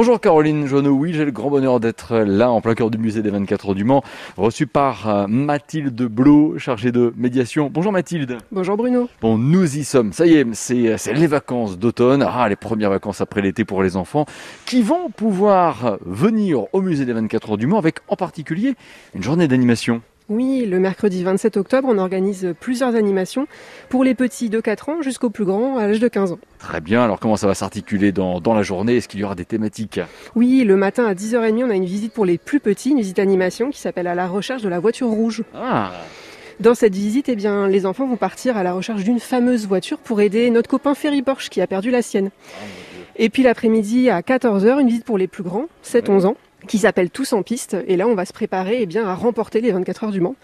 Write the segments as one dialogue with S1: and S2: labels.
S1: Bonjour Caroline Joanneau, oui j'ai le grand bonheur d'être là en plein cœur du musée des 24 heures du Mans, reçu par euh, Mathilde Blot, chargée de médiation. Bonjour Mathilde.
S2: Bonjour Bruno.
S1: Bon, nous y sommes, ça y est, c'est c'est les vacances d'automne, ah les premières vacances après l'été pour les enfants, qui vont pouvoir venir au musée des 24 heures du Mans avec en particulier une journée d'animation.
S2: Oui, le mercredi 27 octobre, on organise plusieurs animations pour les petits de 4 ans jusqu'au plus grand à l'âge de 15 ans.
S1: Très bien, alors comment ça va s'articuler dans, dans la journée? Est-ce qu'il y aura des thématiques?
S2: Oui, le matin à 10h30, on a une visite pour les plus petits, une visite animation qui s'appelle à la recherche de la voiture rouge.
S1: Ah,
S2: Dans cette visite, eh bien, les enfants vont partir à la recherche d'une fameuse voiture pour aider notre copain Ferry Porsche qui a perdu la sienne. Et puis l'après-midi à 14h, une visite pour les plus grands, 7-11 ans, qui s'appelle Tous en piste. Et là, on va se préparer eh bien, à remporter les 24 heures du Mans.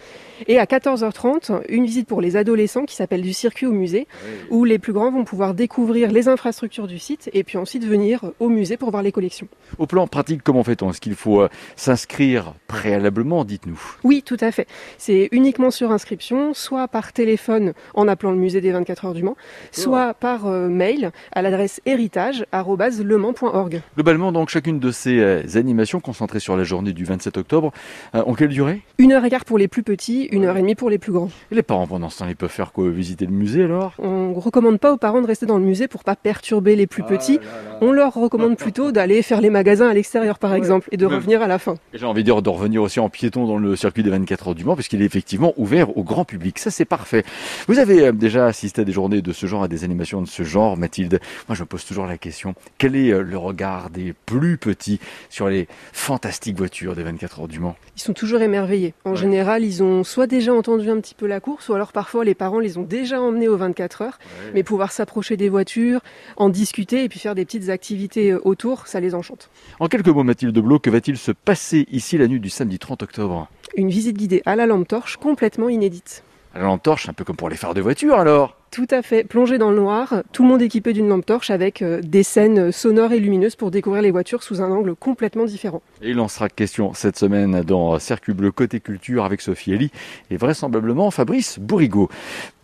S2: Et à 14h30, une visite pour les adolescents qui s'appelle du circuit au musée, où les plus grands vont pouvoir découvrir les infrastructures du site et puis ensuite venir au musée pour voir les collections.
S1: Au plan pratique, comment fait-on? Est-ce qu'il faut euh, s'inscrire préalablement, dites-nous
S2: Oui, tout à fait. C'est uniquement sur inscription, soit par téléphone en appelant le musée des 24 heures du Mans, soit par euh, mail à l'adresse héritage@lemans.org.
S1: Globalement, donc, chacune de ces euh, animations concentrées sur la journée du 27 octobre, euh, ont quelle durée?
S2: Une heure et quart pour les plus petits, une heure et demie pour les plus grands.
S1: Et les parents, pendant ce temps, ils peuvent faire quoi? Visiter le musée alors?
S2: On recommande pas aux parents de rester dans le musée pour pas perturber les plus petits. On leur recommande plutôt d'aller faire les magasins à l'extérieur par exemple et de
S1: Ouais.
S2: revenir à la fin.
S1: J'ai envie de dire de revenir aussi en piéton dans le circuit des 24 heures du Mans, puisqu'il est effectivement ouvert au grand public. Ça, c'est parfait. Vous avez euh, déjà assisté à des journées de ce genre, à des animations de ce genre, Mathilde? Moi, je me pose toujours la question, quel est euh, le regard des plus petits sur les fantastiques voitures des 24 heures du Mans
S2: Ils sont toujours émerveillés. En
S1: Ouais.
S2: général, ils ont soit déjà entendu un petit peu la course, ou alors parfois les parents les ont déjà emmenés aux 24 heures. Mais pouvoir s'approcher des voitures, en discuter et puis faire des petites activités euh, autour, ça les enchante.
S1: En quelques mots, Mathilde Blot, que va-t-il se passer ici la nuit du samedi 30 octobre?
S2: Une visite guidée à la lampe torche complètement inédite.
S1: À la lampe torche, un peu comme pour les phares de voiture alors?
S2: Tout à fait, plongé dans le noir, tout le monde équipé d'une lampe torche avec euh, des scènes sonores et lumineuses pour découvrir les voitures sous un angle complètement différent.
S1: Et il en sera question cette semaine dans Circuit Bleu Côté Culture avec Sophie Elie et vraisemblablement Fabrice Bourrigaud.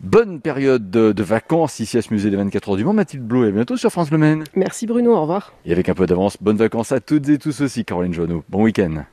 S1: Bonne période de, de vacances ici à ce musée des 24 heures du Mans. Mathilde Blot et à bientôt sur France Le Maine.
S2: Merci Bruno, au revoir.
S1: Et avec un peu d'avance, bonnes vacances à toutes et tous aussi, Caroline Joanneau. Bon week-end.